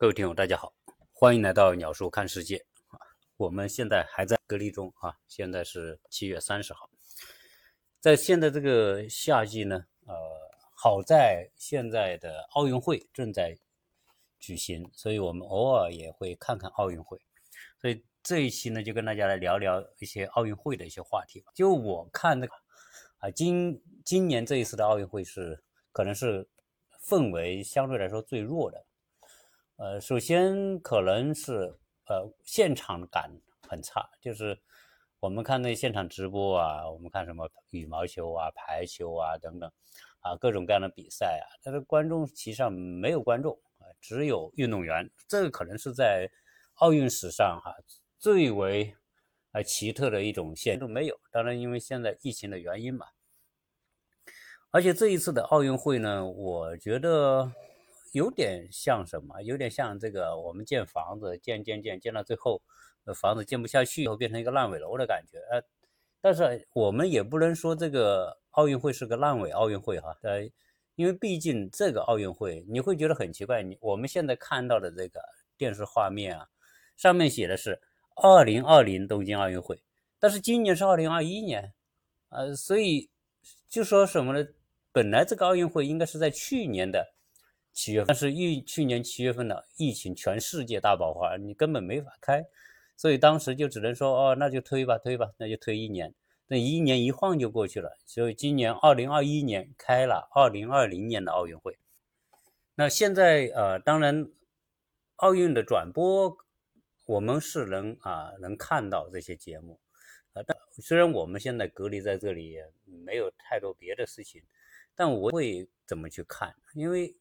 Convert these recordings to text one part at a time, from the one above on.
各位听友，大家好，欢迎来到鸟叔看世界啊！我们现在还在隔离中啊，现在是七月三十号，在现在这个夏季呢，呃，好在现在的奥运会正在举行，所以我们偶尔也会看看奥运会。所以这一期呢，就跟大家来聊聊一些奥运会的一些话题吧。就我看那个啊，今今年这一次的奥运会是可能是氛围相对来说最弱的。呃，首先可能是呃现场感很差，就是我们看那现场直播啊，我们看什么羽毛球啊、排球啊等等啊，各种各样的比赛啊，但是观众席上没有观众，只有运动员，这个可能是在奥运史上哈最为啊奇特的一种现都没有。当然，因为现在疫情的原因嘛，而且这一次的奥运会呢，我觉得。有点像什么？有点像这个我们建房子，建建建建到最后，房子建不下去以后变成一个烂尾楼的感觉。呃，但是我们也不能说这个奥运会是个烂尾奥运会哈。呃，因为毕竟这个奥运会你会觉得很奇怪，你我们现在看到的这个电视画面啊，上面写的是二零二零东京奥运会，但是今年是二零二一年，呃，所以就说什么呢？本来这个奥运会应该是在去年的。七月份，但是疫去年七月份的疫情，全世界大爆发，你根本没法开，所以当时就只能说，哦，那就推吧，推吧，那就推一年，那一年一晃就过去了。所以今年二零二一年开了二零二零年的奥运会。那现在呃，当然奥运的转播，我们是能啊能看到这些节目，啊，但虽然我们现在隔离在这里，没有太多别的事情，但我会怎么去看？因为。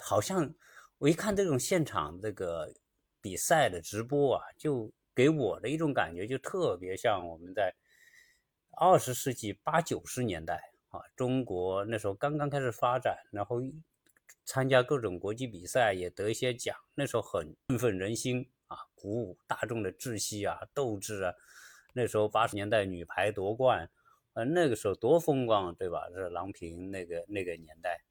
好像我一看这种现场这个比赛的直播啊，就给我的一种感觉，就特别像我们在二十世纪八九十年代啊，中国那时候刚刚开始发展，然后参加各种国际比赛也得一些奖，那时候很振奋人心啊，鼓舞大众的志气啊、斗志啊。那时候八十年代女排夺冠，呃，那个时候多风光，对吧？是郎平那个那个年代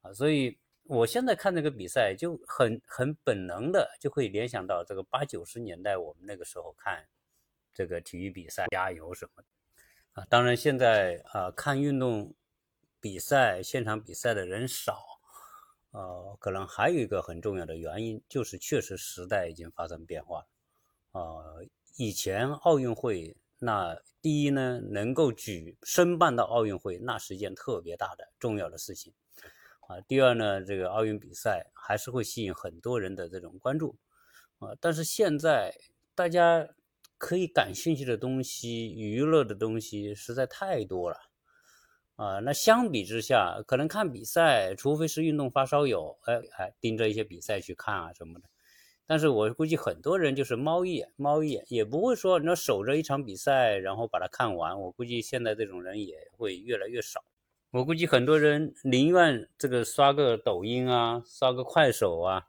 啊，所以。我现在看这个比赛就很很本能的就会联想到这个八九十年代我们那个时候看这个体育比赛加油什么的啊，当然现在啊看运动比赛现场比赛的人少，呃，可能还有一个很重要的原因就是确实时代已经发生变化了啊，以前奥运会那第一呢能够举申办到奥运会那是一件特别大的重要的事情。啊，第二呢，这个奥运比赛还是会吸引很多人的这种关注，啊，但是现在大家可以感兴趣的东西、娱乐的东西实在太多了，啊，那相比之下，可能看比赛，除非是运动发烧友，哎哎，盯着一些比赛去看啊什么的，但是我估计很多人就是猫一眼，猫一眼也不会说你要守着一场比赛，然后把它看完，我估计现在这种人也会越来越少。我估计很多人宁愿这个刷个抖音啊，刷个快手啊，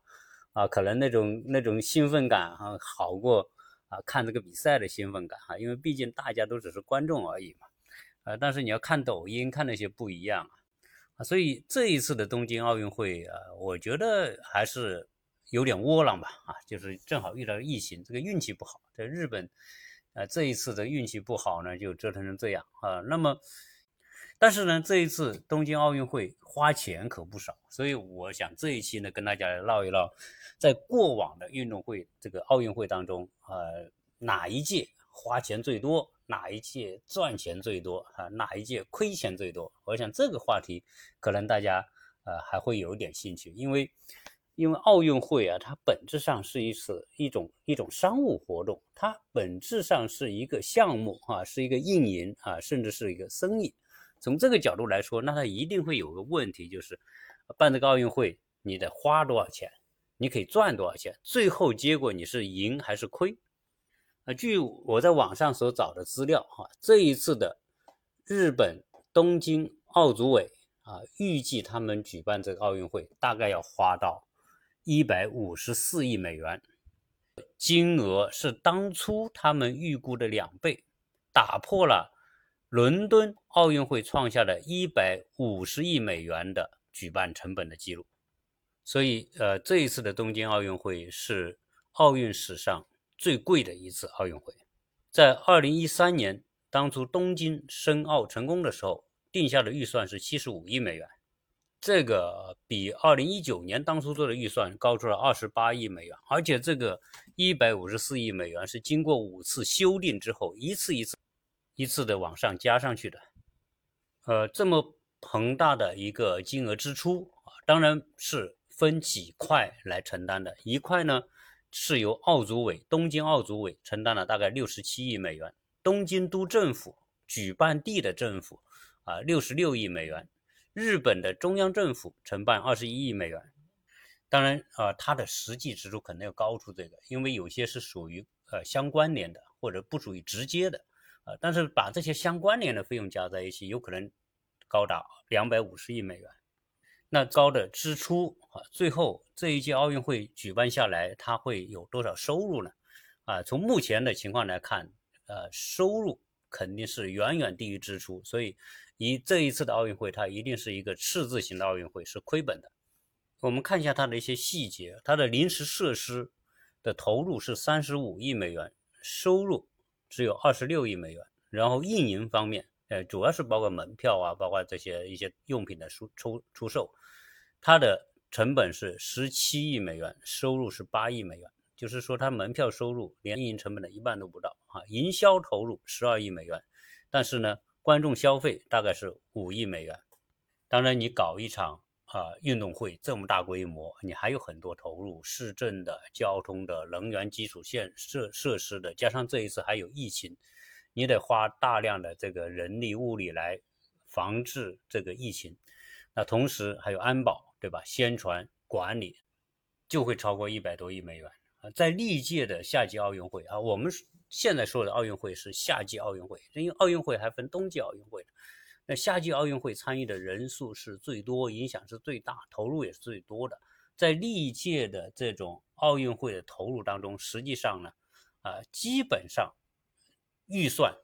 啊，可能那种那种兴奋感啊，好过啊看这个比赛的兴奋感哈，因为毕竟大家都只是观众而已嘛，啊，但是你要看抖音看那些不一样啊，所以这一次的东京奥运会啊，我觉得还是有点窝囊吧，啊，就是正好遇到疫情，这个运气不好，在日本，呃，这一次的运气不好呢，就折腾成这样啊，那么。但是呢，这一次东京奥运会花钱可不少，所以我想这一期呢，跟大家来唠一唠，在过往的运动会这个奥运会当中，呃，哪一届花钱最多，哪一届赚钱最多啊，哪一届亏钱最多？我想这个话题可能大家呃还会有点兴趣，因为因为奥运会啊，它本质上是一次一种一种商务活动，它本质上是一个项目啊，是一个运营啊，甚至是一个生意。从这个角度来说，那他一定会有个问题，就是办这个奥运会，你得花多少钱，你可以赚多少钱，最后结果你是赢还是亏？啊，据我在网上所找的资料，哈，这一次的日本东京奥组委啊，预计他们举办这个奥运会大概要花到一百五十四亿美元，金额是当初他们预估的两倍，打破了。伦敦奥运会创下了一百五十亿美元的举办成本的记录，所以呃，这一次的东京奥运会是奥运史上最贵的一次奥运会。在二零一三年，当初东京申奥成功的时候，定下的预算是七十五亿美元。这个比二零一九年当初做的预算高出了二十八亿美元，而且这个一百五十四亿美元是经过五次修订之后，一次一次、一次的往上加上去的。呃，这么庞大的一个金额支出啊，当然是分几块来承担的。一块呢是由奥组委、东京奥组委承担了大概六十七亿美元，东京都政府举办地的政府啊六十六亿美元。日本的中央政府承办二十一亿美元，当然啊，它的实际支出可能要高出这个，因为有些是属于呃相关联的，或者不属于直接的，啊，但是把这些相关联的费用加在一起，有可能高达两百五十亿美元。那高的支出啊，最后这一届奥运会举办下来，它会有多少收入呢？啊，从目前的情况来看，呃，收入肯定是远远低于支出，所以。以这一次的奥运会，它一定是一个赤字型的奥运会，是亏本的。我们看一下它的一些细节，它的临时设施的投入是三十五亿美元，收入只有二十六亿美元。然后运营方面，呃，主要是包括门票啊，包括这些一些用品的出出出售，它的成本是十七亿美元，收入是八亿美元，就是说它门票收入连运营成本的一半都不到啊。营销投入十二亿美元，但是呢。观众消费大概是五亿美元，当然你搞一场啊运动会这么大规模，你还有很多投入，市政的、交通的、能源基础设设设施的，加上这一次还有疫情，你得花大量的这个人力物力来防治这个疫情，那同时还有安保，对吧？宣传管理就会超过一百多亿美元啊，在历届的夏季奥运会啊，我们。现在说的奥运会是夏季奥运会，因为奥运会还分冬季奥运会。那夏季奥运会参与的人数是最多，影响是最大，投入也是最多的。在历届的这种奥运会的投入当中，实际上呢，啊，基本上预算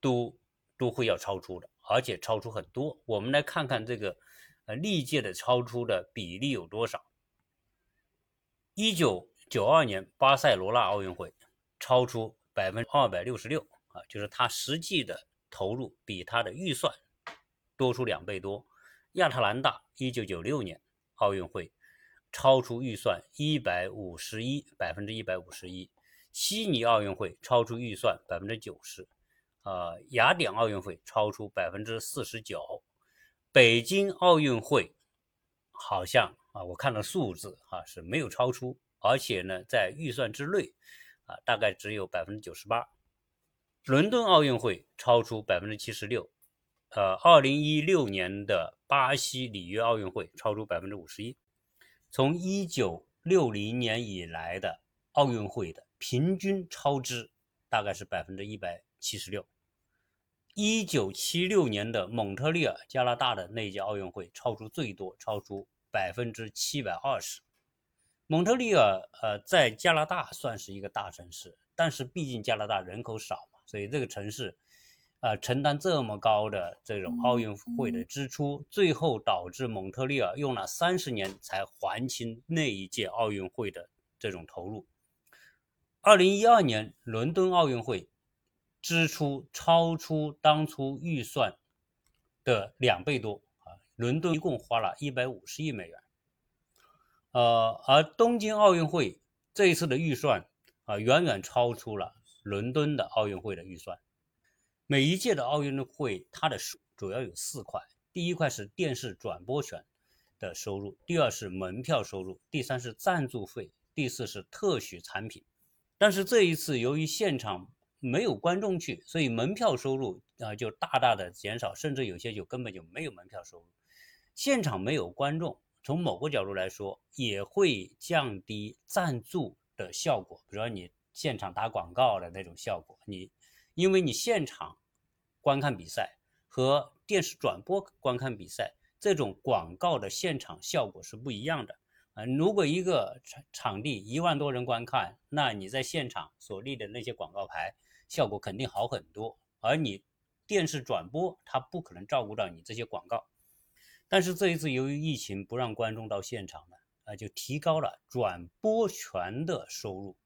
都都会要超出的，而且超出很多。我们来看看这个呃历届的超出的比例有多少。一九九二年巴塞罗那奥运会超出。百分之二百六十六啊，就是它实际的投入比它的预算多出两倍多。亚特兰大一九九六年奥运会超出预算一百五十一，百分之一百五十一。悉尼奥运会超出预算百分之九十，啊，雅典奥运会超出百分之四十九。北京奥运会好像啊，我看了数字啊是没有超出，而且呢在预算之内。啊，大概只有百分之九十八。伦敦奥运会超出百分之七十六，呃，二零一六年的巴西里约奥运会超出百分之五十一。从一九六零年以来的奥运会的平均超支大概是百分之一百七十六。一九七六年的蒙特利尔加拿大的那届奥运会超出最多，超出百分之七百二十。蒙特利尔，呃，在加拿大算是一个大城市，但是毕竟加拿大人口少嘛，所以这个城市，呃，承担这么高的这种奥运会的支出，最后导致蒙特利尔用了三十年才还清那一届奥运会的这种投入。二零一二年伦敦奥运会支出超出当初预算的两倍多啊，伦敦一共花了一百五十亿美元。呃，而东京奥运会这一次的预算啊，远远超出了伦敦的奥运会的预算。每一届的奥运会，它的主要有四块：第一块是电视转播权的收入，第二是门票收入，第三是赞助费，第四是特许产品。但是这一次由于现场没有观众去，所以门票收入啊就大大的减少，甚至有些就根本就没有门票收入。现场没有观众。从某个角度来说，也会降低赞助的效果，比如说你现场打广告的那种效果。你因为你现场观看比赛和电视转播观看比赛，这种广告的现场效果是不一样的啊。如果一个场场地一万多人观看，那你在现场所立的那些广告牌效果肯定好很多，而你电视转播它不可能照顾到你这些广告。但是这一次由于疫情不让观众到现场了，啊，就提高了转播权的收入，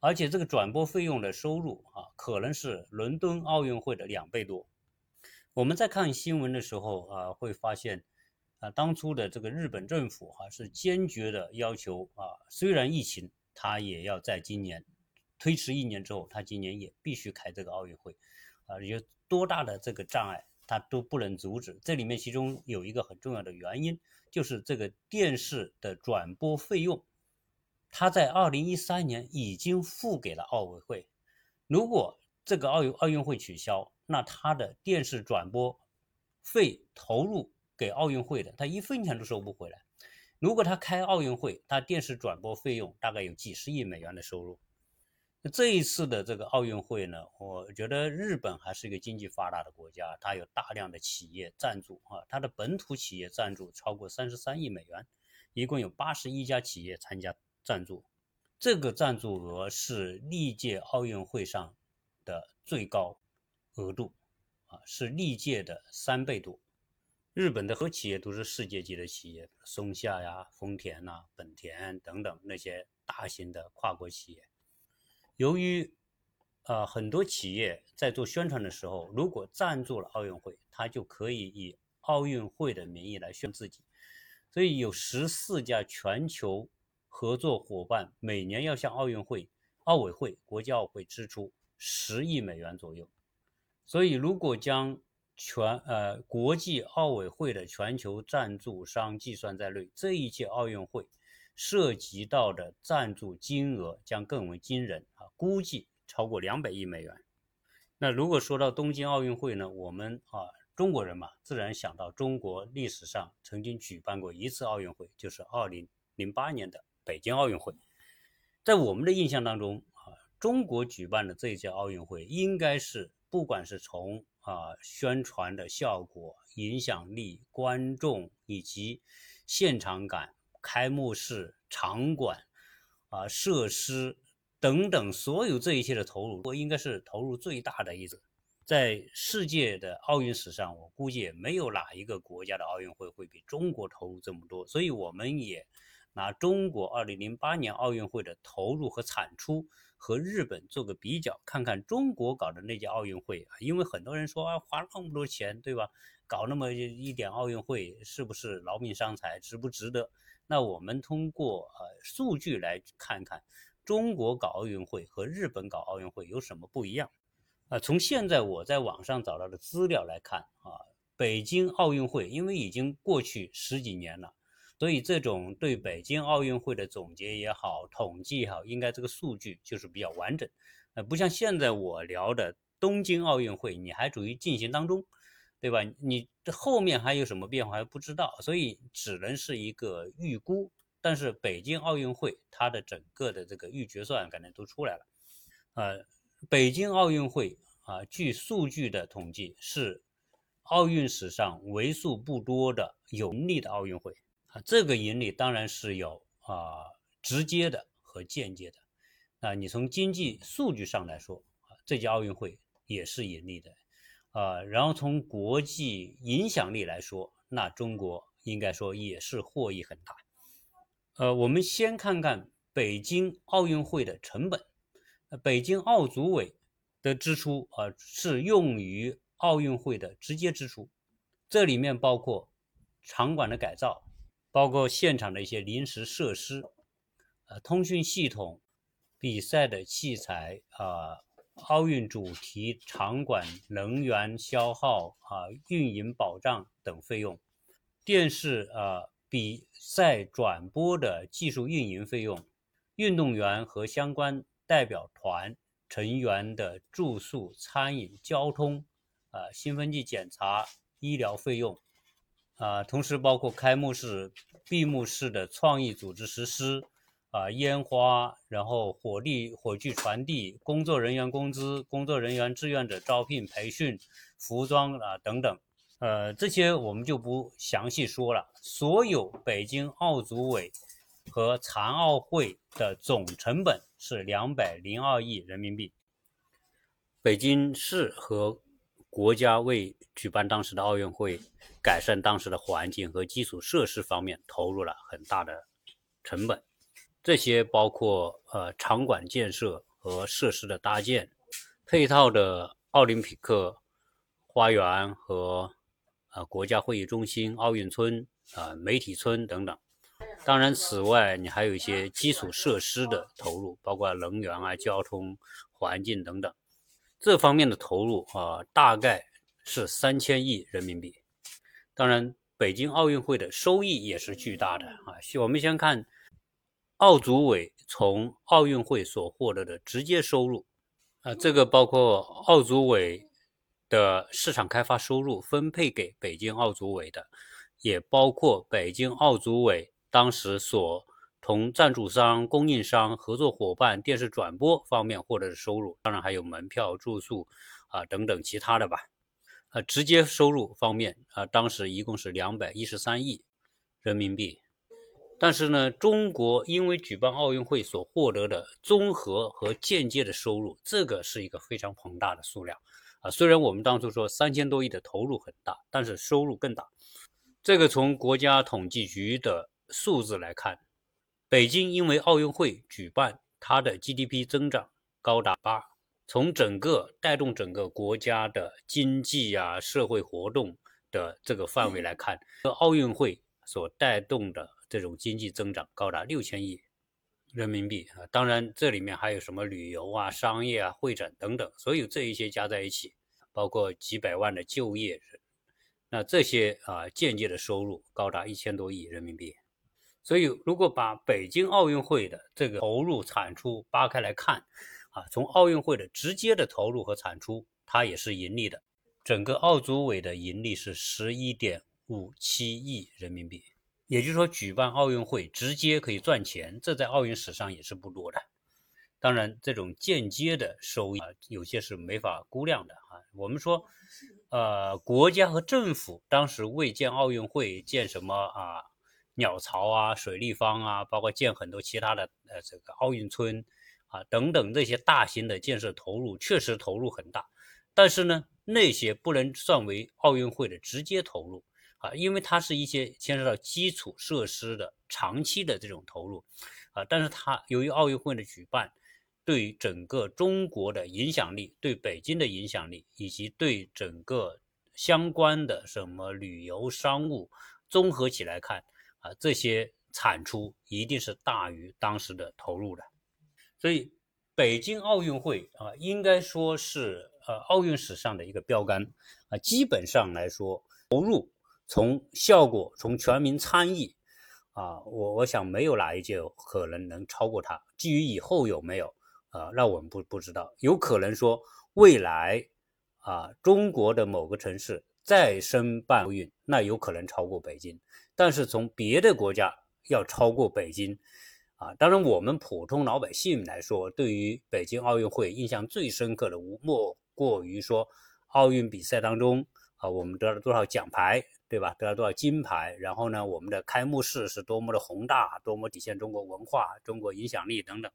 而且这个转播费用的收入啊，可能是伦敦奥运会的两倍多。我们在看新闻的时候啊，会发现啊，当初的这个日本政府哈是坚决的要求啊，虽然疫情，他也要在今年推迟一年之后，他今年也必须开这个奥运会啊，有多大的这个障碍，他都不能阻止。这里面其中有一个很重要的原因。就是这个电视的转播费用，他在二零一三年已经付给了奥委会。如果这个奥运奥运会取消，那他的电视转播费投入给奥运会的，他一分钱都收不回来。如果他开奥运会，他电视转播费用大概有几十亿美元的收入。那这一次的这个奥运会呢，我觉得日本还是一个经济发达的国家，它有大量的企业赞助啊，它的本土企业赞助超过三十三亿美元，一共有八十一家企业参加赞助，这个赞助额是历届奥运会上的最高额度啊，是历届的三倍多。日本的和企业都是世界级的企业，松下呀、丰田呐、本田等等那些大型的跨国企业。由于，呃，很多企业在做宣传的时候，如果赞助了奥运会，他就可以以奥运会的名义来宣自己。所以有十四家全球合作伙伴每年要向奥运会、奥委会、国际奥会支出十亿美元左右。所以，如果将全呃国际奥委会的全球赞助商计算在内，这一届奥运会。涉及到的赞助金额将更为惊人啊，估计超过两百亿美元。那如果说到东京奥运会呢，我们啊中国人嘛，自然想到中国历史上曾经举办过一次奥运会，就是二零零八年的北京奥运会。在我们的印象当中啊，中国举办的这一届奥运会，应该是不管是从啊宣传的效果、影响力、观众以及现场感。开幕式场馆啊，设施等等，所有这一切的投入，我应该是投入最大的一次。在世界的奥运史上，我估计也没有哪一个国家的奥运会会比中国投入这么多。所以，我们也拿中国2008年奥运会的投入和产出和日本做个比较，看看中国搞的那届奥运会啊，因为很多人说啊，花那么多钱，对吧？搞那么一点奥运会，是不是劳民伤财，值不值得？那我们通过呃数据来看看，中国搞奥运会和日本搞奥运会有什么不一样？啊，从现在我在网上找到的资料来看啊，北京奥运会因为已经过去十几年了，所以这种对北京奥运会的总结也好，统计也好，应该这个数据就是比较完整。呃，不像现在我聊的东京奥运会，你还处于进行当中。对吧？你这后面还有什么变化还不知道，所以只能是一个预估。但是北京奥运会它的整个的这个预决算可能都出来了。呃，北京奥运会啊，据数据的统计是奥运史上为数不多的有利的奥运会啊。这个盈利当然是有啊直接的和间接的。啊，你从经济数据上来说，这届奥运会也是盈利的。啊，然后从国际影响力来说，那中国应该说也是获益很大。呃，我们先看看北京奥运会的成本。北京奥组委的支出啊，是用于奥运会的直接支出，这里面包括场馆的改造，包括现场的一些临时设施，呃，通讯系统、比赛的器材啊。奥运主题场馆能源消耗啊、运营保障等费用，电视啊比赛转播的技术运营费用，运动员和相关代表团成员的住宿、餐饮、交通啊、兴奋剂检查、医疗费用啊，同时包括开幕式、闭幕式的创意组织实施。啊，烟花，然后火力、火炬传递，工作人员工资，工作人员志愿者招聘培训，服装啊等等，呃，这些我们就不详细说了。所有北京奥组委和残奥会的总成本是两百零二亿人民币。北京市和国家为举办当时的奥运会，改善当时的环境和基础设施方面投入了很大的成本，这些包括呃场馆建设和设施的搭建，配套的奥林匹克花园和啊国家会议中心、奥运村啊媒体村等等。当然，此外你还有一些基础设施的投入，包括能源啊、交通、环境等等，这方面的投入啊，大概是三千亿人民币。当然，北京奥运会的收益也是巨大的啊。我们先看奥组委从奥运会所获得的直接收入啊，这个包括奥组委的市场开发收入分配给北京奥组委的，也包括北京奥组委。当时所同赞助商、供应商、合作伙伴、电视转播方面获得的收入，当然还有门票、住宿啊等等其他的吧。啊，直接收入方面啊，当时一共是两百一十三亿人民币。但是呢，中国因为举办奥运会所获得的综合和间接的收入，这个是一个非常庞大的数量啊。虽然我们当初说三千多亿的投入很大，但是收入更大。这个从国家统计局的。数字来看，北京因为奥运会举办，它的 GDP 增长高达八。从整个带动整个国家的经济啊、社会活动的这个范围来看，这奥运会所带动的这种经济增长高达六千亿人民币啊。当然，这里面还有什么旅游啊、商业啊、会展等等，所有这一些加在一起，包括几百万的就业，那这些啊间接的收入高达一千多亿人民币。所以，如果把北京奥运会的这个投入产出扒开来看，啊，从奥运会的直接的投入和产出，它也是盈利的。整个奥组委的盈利是十一点五七亿人民币，也就是说，举办奥运会直接可以赚钱，这在奥运史上也是不多的。当然，这种间接的收益啊，有些是没法估量的啊。我们说，呃，国家和政府当时为建奥运会建什么啊？鸟巢啊，水立方啊，包括建很多其他的呃这个奥运村啊等等这些大型的建设投入，确实投入很大。但是呢，那些不能算为奥运会的直接投入啊，因为它是一些牵涉到基础设施的长期的这种投入啊。但是它由于奥运会的举办，对整个中国的影响力、对北京的影响力，以及对整个相关的什么旅游、商务综合起来看。这些产出一定是大于当时的投入的，所以北京奥运会啊，应该说是呃奥运史上的一个标杆啊。基本上来说，投入从效果从全民参与啊，我我想没有哪一届可能能超过它。至于以后有没有啊，那我们不不知道。有可能说未来啊，中国的某个城市再申办奥运，那有可能超过北京。但是从别的国家要超过北京，啊，当然我们普通老百姓来说，对于北京奥运会印象最深刻的无莫过于说，奥运比赛当中啊，我们得了多少奖牌，对吧？得了多少金牌？然后呢，我们的开幕式是多么的宏大，多么体现中国文化、中国影响力等等，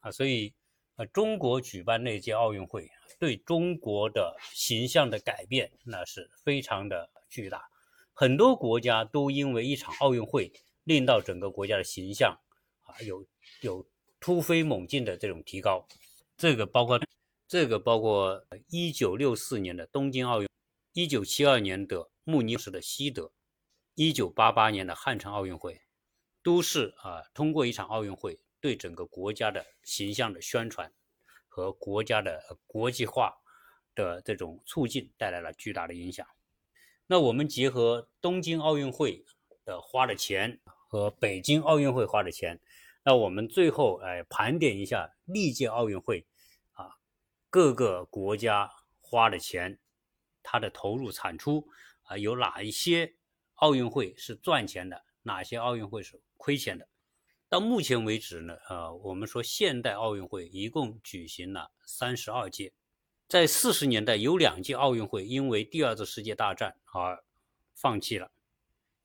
啊，所以呃，中国举办那届奥运会对中国的形象的改变，那是非常的巨大。很多国家都因为一场奥运会，令到整个国家的形象啊有有突飞猛进的这种提高。这个包括这个包括一九六四年的东京奥运，一九七二年的慕尼黑的西德，一九八八年的汉城奥运会，都是啊通过一场奥运会对整个国家的形象的宣传和国家的国际化的这种促进带来了巨大的影响。那我们结合东京奥运会的花的钱和北京奥运会花的钱，那我们最后哎盘点一下历届奥运会啊各个国家花的钱，它的投入产出啊有哪一些奥运会是赚钱的，哪些奥运会是亏钱的？到目前为止呢，呃，我们说现代奥运会一共举行了三十二届。在四十年代，有两届奥运会因为第二次世界大战而放弃了。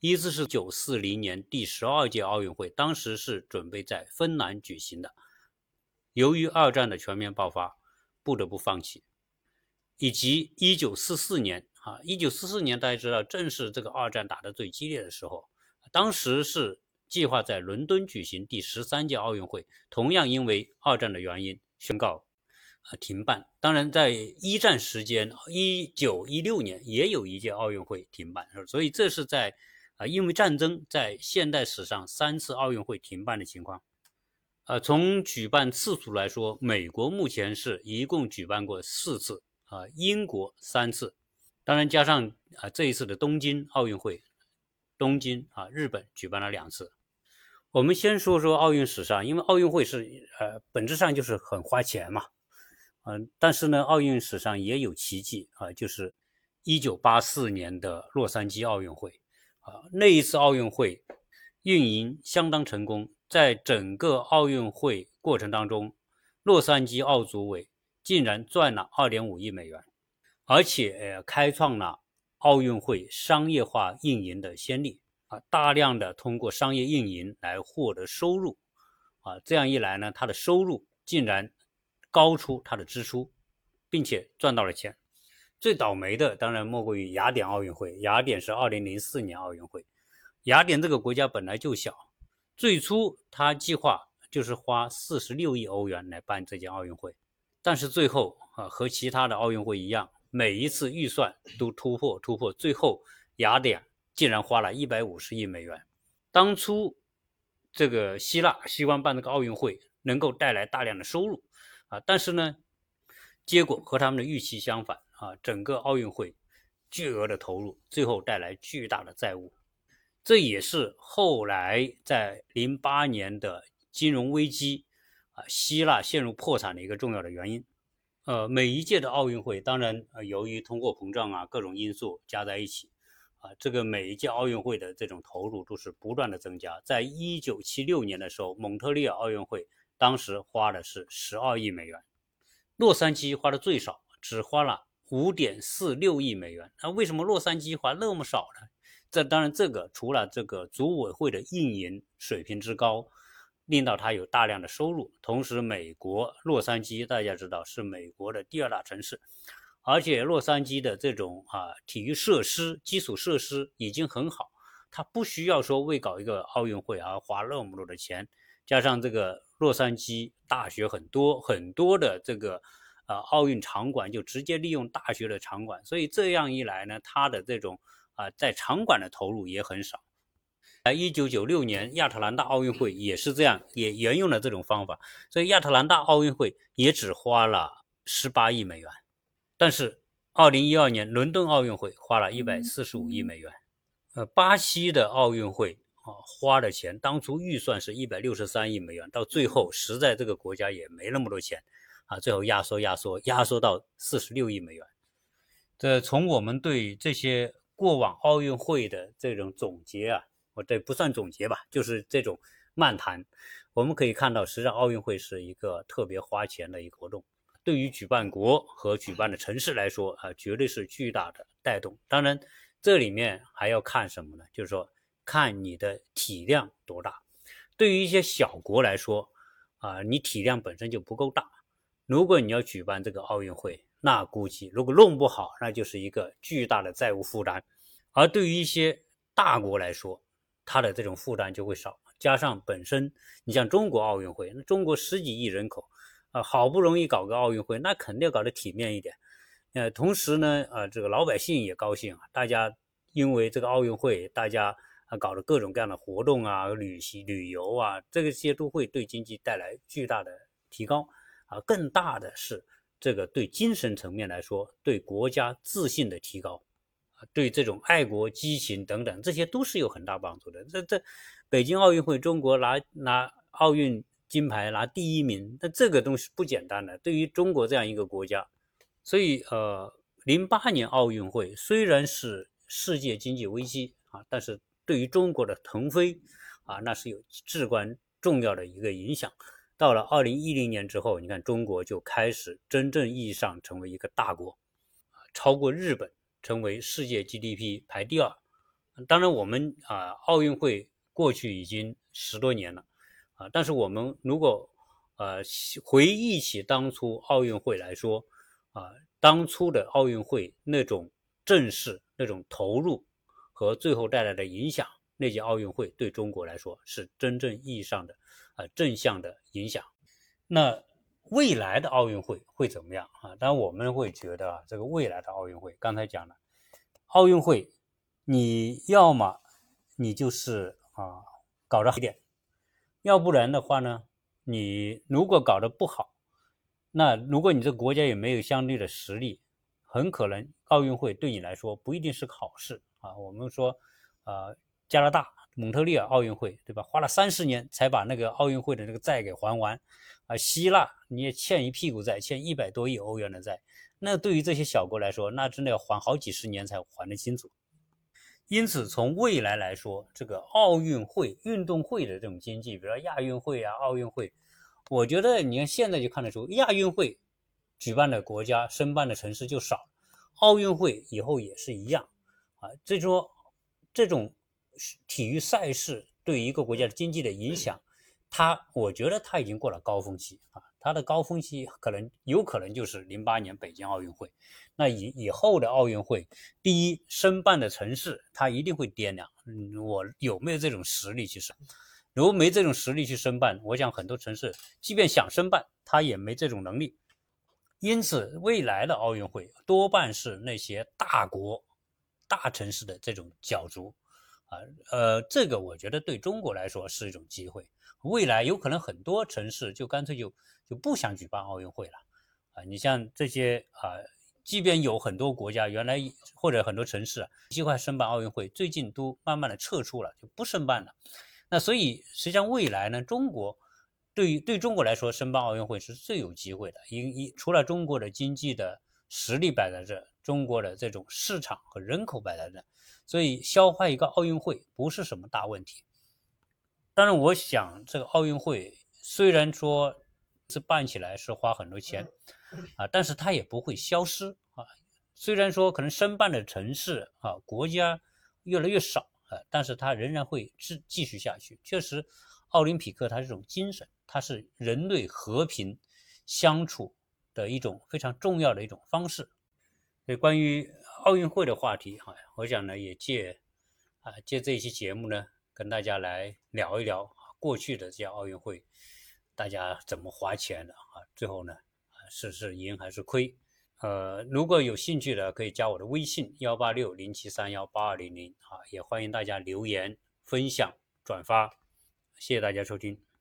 一次是九四零年第十二届奥运会，当时是准备在芬兰举行的，由于二战的全面爆发，不得不放弃。以及一九四四年啊，一九四四年大家知道，正是这个二战打得最激烈的时候，当时是计划在伦敦举行第十三届奥运会，同样因为二战的原因宣告啊停办。当然，在一战时间，一九一六年也有一届奥运会停办，所以这是在啊因为战争在现代史上三次奥运会停办的情况。呃，从举办次数来说，美国目前是一共举办过四次，啊，英国三次，当然加上啊这一次的东京奥运会，东京啊日本举办了两次。我们先说说奥运史上，因为奥运会是呃本质上就是很花钱嘛，嗯，但是呢，奥运史上也有奇迹啊，就是一九八四年的洛杉矶奥运会，啊，那一次奥运会运营相当成功。在整个奥运会过程当中，洛杉矶奥组委竟然赚了二点五亿美元，而且开创了奥运会商业化运营的先例啊！大量的通过商业运营来获得收入啊！这样一来呢，它的收入竟然高出他的支出，并且赚到了钱。最倒霉的当然莫过于雅典奥运会。雅典是二零零四年奥运会，雅典这个国家本来就小。最初他计划就是花四十六亿欧元来办这届奥运会，但是最后啊和其他的奥运会一样，每一次预算都突破突破，最后雅典竟然花了一百五十亿美元。当初这个希腊希望办这个奥运会能够带来大量的收入啊，但是呢，结果和他们的预期相反啊，整个奥运会巨额的投入，最后带来巨大的债务。这也是后来在零八年的金融危机啊，希腊陷入破产的一个重要的原因。呃，每一届的奥运会，当然呃，由于通货膨胀啊各种因素加在一起，啊，这个每一届奥运会的这种投入都是不断的增加。在一九七六年的时候，蒙特利尔奥运会当时花的是十二亿美元，洛杉矶花的最少，只花了五点四六亿美元。那为什么洛杉矶花那么少呢？这当然，这个除了这个组委会的运营水平之高，令到它有大量的收入。同时，美国洛杉矶大家知道是美国的第二大城市，而且洛杉矶的这种啊体育设施、基础设施已经很好，它不需要说为搞一个奥运会而花那么多的钱。加上这个洛杉矶大学很多很多的这个呃奥运场馆就直接利用大学的场馆，所以这样一来呢，它的这种。啊，在场馆的投入也很少。在一九九六年亚特兰大奥运会也是这样，也沿用了这种方法，所以亚特兰大奥运会也只花了十八亿美元。但是二零一二年伦敦奥运会花了一百四十五亿美元。呃，巴西的奥运会啊，花的钱当初预算是一百六十三亿美元，到最后实在这个国家也没那么多钱啊，最后压缩压缩压缩到四十六亿美元。这从我们对这些。过往奥运会的这种总结啊，我这不算总结吧，就是这种漫谈。我们可以看到，实际上奥运会是一个特别花钱的一个活动，对于举办国和举办的城市来说啊，绝对是巨大的带动。当然，这里面还要看什么呢？就是说，看你的体量多大。对于一些小国来说啊，你体量本身就不够大，如果你要举办这个奥运会。那估计如果弄不好，那就是一个巨大的债务负担。而对于一些大国来说，它的这种负担就会少。加上本身，你像中国奥运会，那中国十几亿人口，啊，好不容易搞个奥运会，那肯定要搞得体面一点。呃，同时呢，呃，这个老百姓也高兴啊，大家因为这个奥运会，大家啊搞的各种各样的活动啊，旅行、旅游啊，这些都会对经济带来巨大的提高。啊，更大的是。这个对精神层面来说，对国家自信的提高，啊，对这种爱国激情等等，这些都是有很大帮助的。这这，北京奥运会，中国拿拿奥运金牌拿第一名，那这个东西不简单的。对于中国这样一个国家，所以呃，零八年奥运会虽然是世界经济危机啊，但是对于中国的腾飞啊，那是有至关重要的一个影响。到了二零一零年之后，你看中国就开始真正意义上成为一个大国，超过日本，成为世界 GDP 排第二。当然，我们啊，奥运会过去已经十多年了啊，但是我们如果呃回忆起当初奥运会来说啊，当初的奥运会那种正式、那种投入和最后带来的影响那届奥运会对中国来说是真正意义上的啊正向的影响。那未来的奥运会会怎么样啊？当然我们会觉得啊，这个未来的奥运会，刚才讲了，奥运会你要么你就是啊搞得好一点，要不然的话呢，你如果搞得不好，那如果你这个国家也没有相对的实力，很可能奥运会对你来说不一定是个好事啊。我们说，呃，加拿大蒙特利尔奥运会，对吧？花了三十年才把那个奥运会的那个债给还完，啊，希腊你也欠一屁股债，欠一百多亿欧元的债，那对于这些小国来说，那真的要还好几十年才还得清楚。因此，从未来来说，这个奥运会、运动会的这种经济，比如说亚运会啊、奥运会，我觉得你看现在就看得出，亚运会。举办的国家、申办的城市就少，奥运会以后也是一样，啊，这说这种体育赛事对一个国家的经济的影响，它我觉得它已经过了高峰期啊，它的高峰期可能有可能就是零八年北京奥运会，那以以后的奥运会，第一申办的城市它一定会掂量，我有没有这种实力去申，如果没这种实力去申办，我想很多城市即便想申办，它也没这种能力。因此，未来的奥运会多半是那些大国、大城市的这种角逐，啊，呃，这个我觉得对中国来说是一种机会。未来有可能很多城市就干脆就就不想举办奥运会了，啊，你像这些啊，即便有很多国家原来或者很多城市计划申办奥运会，最近都慢慢的撤出了，就不申办了。那所以实际上未来呢，中国。对于对中国来说，申办奥运会是最有机会的。因一除了中国的经济的实力摆在这，中国的这种市场和人口摆在这，所以消化一个奥运会不是什么大问题。当然，我想这个奥运会虽然说是办起来是花很多钱啊，但是它也不会消失啊。虽然说可能申办的城市啊国家越来越少啊，但是它仍然会继继续下去。确实，奥林匹克它这种精神。它是人类和平相处的一种非常重要的一种方式。所以，关于奥运会的话题，哈，我想呢，也借啊借这一期节目呢，跟大家来聊一聊过去的这些奥运会，大家怎么花钱的啊？最后呢，是是赢还是亏？呃，如果有兴趣的，可以加我的微信幺八六零七三幺八二零零啊，也欢迎大家留言、分享、转发，谢谢大家收听。